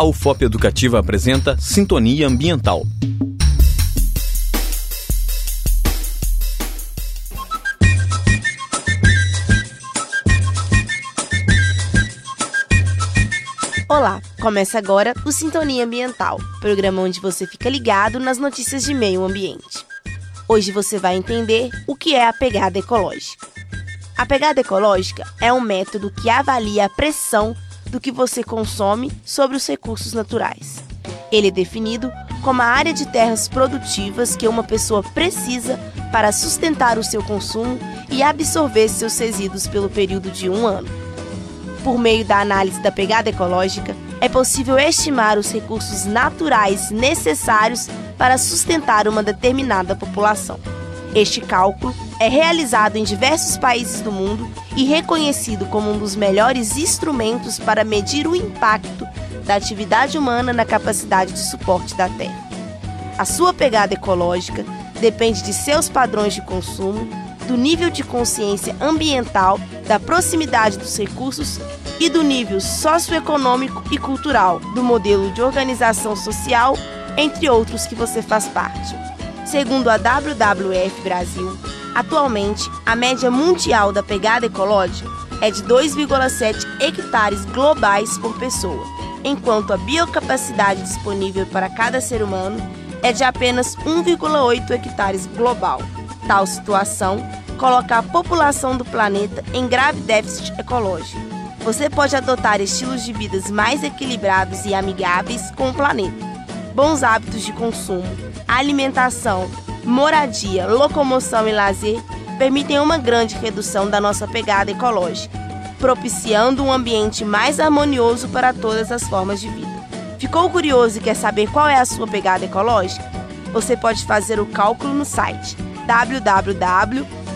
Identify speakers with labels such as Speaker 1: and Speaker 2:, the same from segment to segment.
Speaker 1: A UFOP Educativa apresenta Sintonia Ambiental.
Speaker 2: Olá, começa agora o Sintonia Ambiental, programa onde você fica ligado nas notícias de meio ambiente. Hoje você vai entender o que é a pegada ecológica. A pegada ecológica é um método que avalia a pressão do que você consome sobre os recursos naturais. Ele é definido como a área de terras produtivas que uma pessoa precisa para sustentar o seu consumo e absorver seus resíduos pelo período de um ano. Por meio da análise da pegada ecológica, é possível estimar os recursos naturais necessários para sustentar uma determinada população. Este cálculo é realizado em diversos países do mundo e reconhecido como um dos melhores instrumentos para medir o impacto da atividade humana na capacidade de suporte da Terra. A sua pegada ecológica depende de seus padrões de consumo, do nível de consciência ambiental, da proximidade dos recursos e do nível socioeconômico e cultural, do modelo de organização social, entre outros que você faz parte. Segundo a WWF Brasil, atualmente a média mundial da pegada ecológica é de 2,7 hectares globais por pessoa, enquanto a biocapacidade disponível para cada ser humano é de apenas 1,8 hectares global. Tal situação coloca a população do planeta em grave déficit ecológico. Você pode adotar estilos de vida mais equilibrados e amigáveis com o planeta. Bons hábitos de consumo, alimentação, moradia, locomoção e lazer permitem uma grande redução da nossa pegada ecológica, propiciando um ambiente mais harmonioso para todas as formas de vida. Ficou curioso e quer saber qual é a sua pegada ecológica? Você pode fazer o cálculo no site www.wwf.org.br.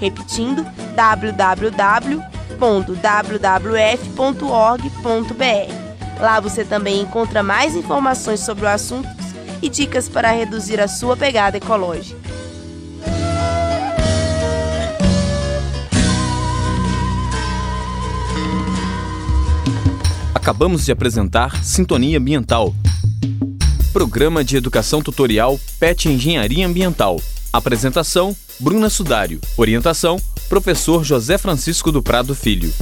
Speaker 2: Repetindo, www.wwf.org.br. Lá você também encontra mais informações sobre o assunto e dicas para reduzir a sua pegada ecológica.
Speaker 1: Acabamos de apresentar Sintonia Ambiental. Programa de Educação Tutorial PET Engenharia Ambiental. Apresentação: Bruna Sudário. Orientação: Professor José Francisco do Prado Filho.